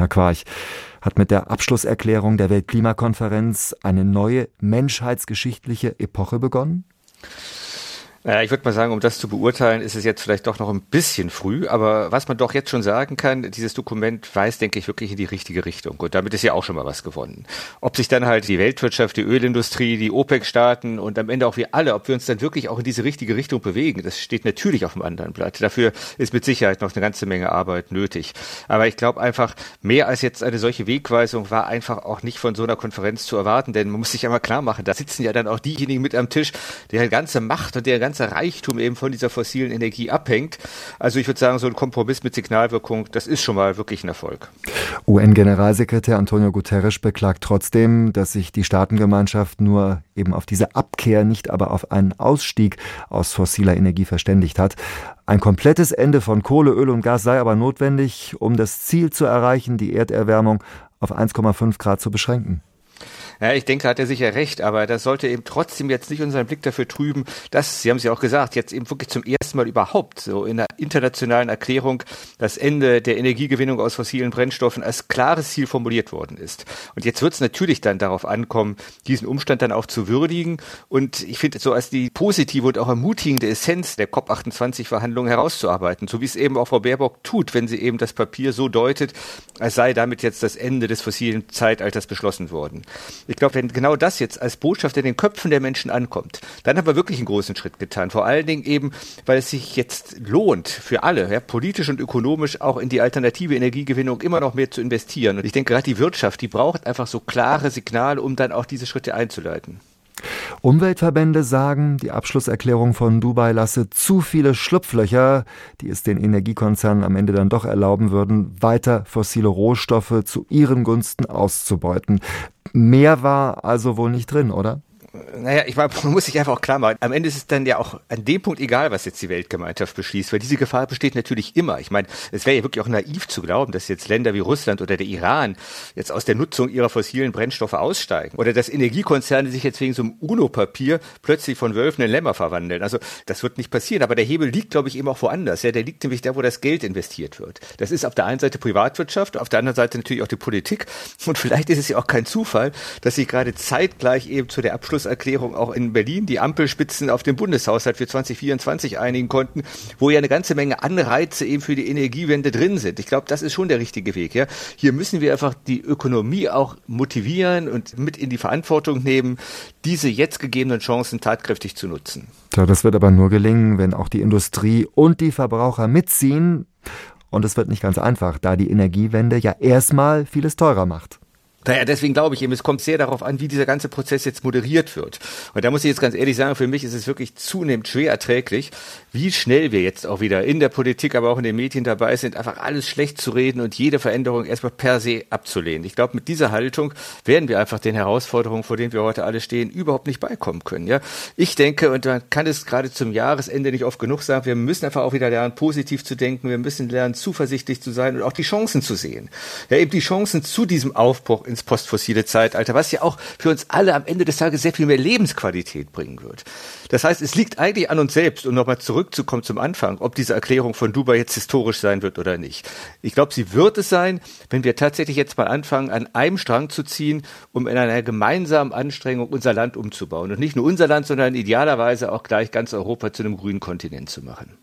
Herr Quarch, hat mit der Abschlusserklärung der Weltklimakonferenz eine neue menschheitsgeschichtliche Epoche begonnen? Naja, ich würde mal sagen, um das zu beurteilen, ist es jetzt vielleicht doch noch ein bisschen früh. Aber was man doch jetzt schon sagen kann, dieses Dokument weist, denke ich, wirklich in die richtige Richtung. Und damit ist ja auch schon mal was gewonnen. Ob sich dann halt die Weltwirtschaft, die Ölindustrie, die OPEC-Staaten und am Ende auch wir alle, ob wir uns dann wirklich auch in diese richtige Richtung bewegen, das steht natürlich auf dem anderen Blatt. Dafür ist mit Sicherheit noch eine ganze Menge Arbeit nötig. Aber ich glaube einfach, mehr als jetzt eine solche Wegweisung war einfach auch nicht von so einer Konferenz zu erwarten. Denn man muss sich einmal klar machen, da sitzen ja dann auch diejenigen mit am Tisch, deren ganze Macht und deren ganzer Reichtum eben von dieser fossilen Energie abhängt. Also ich würde sagen, so ein Kompromiss mit Signalwirkung, das ist schon mal wirklich ein Erfolg. UN-Generalsekretär Antonio Guterres beklagt trotzdem, dass sich die Staatengemeinschaft nur eben auf diese Abkehr, nicht aber auf einen Ausstieg aus fossiler Energie verständigt hat. Ein komplettes Ende von Kohle, Öl und Gas sei aber notwendig, um das Ziel zu erreichen, die Erderwärmung auf 1,5 Grad zu beschränken. Ja, ich denke, hat er sicher recht, aber das sollte eben trotzdem jetzt nicht unseren Blick dafür trüben, dass, Sie haben es ja auch gesagt, jetzt eben wirklich zum ersten Mal überhaupt so in der internationalen Erklärung das Ende der Energiegewinnung aus fossilen Brennstoffen als klares Ziel formuliert worden ist. Und jetzt wird es natürlich dann darauf ankommen, diesen Umstand dann auch zu würdigen. Und ich finde so als die positive und auch ermutigende Essenz der COP28-Verhandlungen herauszuarbeiten, so wie es eben auch Frau Baerbock tut, wenn sie eben das Papier so deutet, als sei damit jetzt das Ende des fossilen Zeitalters beschlossen worden. Ich glaube, wenn genau das jetzt als Botschaft in den Köpfen der Menschen ankommt, dann haben wir wirklich einen großen Schritt getan. Vor allen Dingen eben, weil es sich jetzt lohnt, für alle, ja, politisch und ökonomisch auch in die alternative Energiegewinnung immer noch mehr zu investieren. Und ich denke, gerade die Wirtschaft, die braucht einfach so klare Signale, um dann auch diese Schritte einzuleiten. Umweltverbände sagen, die Abschlusserklärung von Dubai lasse zu viele Schlupflöcher, die es den Energiekonzernen am Ende dann doch erlauben würden, weiter fossile Rohstoffe zu ihren Gunsten auszubeuten. Mehr war also wohl nicht drin, oder? Naja, ich meine, man muss sich einfach auch klar machen, am Ende ist es dann ja auch an dem Punkt egal, was jetzt die Weltgemeinschaft beschließt, weil diese Gefahr besteht natürlich immer. Ich meine, es wäre ja wirklich auch naiv zu glauben, dass jetzt Länder wie Russland oder der Iran jetzt aus der Nutzung ihrer fossilen Brennstoffe aussteigen oder dass Energiekonzerne sich jetzt wegen so einem UNO-Papier plötzlich von Wölfen in Lämmer verwandeln. Also das wird nicht passieren, aber der Hebel liegt, glaube ich, eben auch woanders. Ja, der liegt nämlich da, wo das Geld investiert wird. Das ist auf der einen Seite Privatwirtschaft, auf der anderen Seite natürlich auch die Politik und vielleicht ist es ja auch kein Zufall, dass sich gerade zeitgleich eben zu der Abschluss Abschlusserklärung auch in Berlin die Ampelspitzen auf den Bundeshaushalt für 2024 einigen konnten, wo ja eine ganze Menge Anreize eben für die Energiewende drin sind. Ich glaube, das ist schon der richtige Weg. Ja? Hier müssen wir einfach die Ökonomie auch motivieren und mit in die Verantwortung nehmen, diese jetzt gegebenen Chancen tatkräftig zu nutzen. Ja, das wird aber nur gelingen, wenn auch die Industrie und die Verbraucher mitziehen. Und es wird nicht ganz einfach, da die Energiewende ja erstmal vieles teurer macht. Naja, deswegen glaube ich eben, es kommt sehr darauf an, wie dieser ganze Prozess jetzt moderiert wird. Und da muss ich jetzt ganz ehrlich sagen, für mich ist es wirklich zunehmend schwer erträglich, wie schnell wir jetzt auch wieder in der Politik, aber auch in den Medien dabei sind, einfach alles schlecht zu reden und jede Veränderung erstmal per se abzulehnen. Ich glaube, mit dieser Haltung werden wir einfach den Herausforderungen, vor denen wir heute alle stehen, überhaupt nicht beikommen können. Ja, ich denke, und man kann es gerade zum Jahresende nicht oft genug sagen, wir müssen einfach auch wieder lernen, positiv zu denken. Wir müssen lernen, zuversichtlich zu sein und auch die Chancen zu sehen. Ja, eben die Chancen zu diesem Aufbruch ins postfossile Zeitalter, was ja auch für uns alle am Ende des Tages sehr viel mehr Lebensqualität bringen wird. Das heißt, es liegt eigentlich an uns selbst, um nochmal zurückzukommen zum Anfang, ob diese Erklärung von Dubai jetzt historisch sein wird oder nicht. Ich glaube, sie wird es sein, wenn wir tatsächlich jetzt mal anfangen, an einem Strang zu ziehen, um in einer gemeinsamen Anstrengung unser Land umzubauen. Und nicht nur unser Land, sondern idealerweise auch gleich ganz Europa zu einem grünen Kontinent zu machen.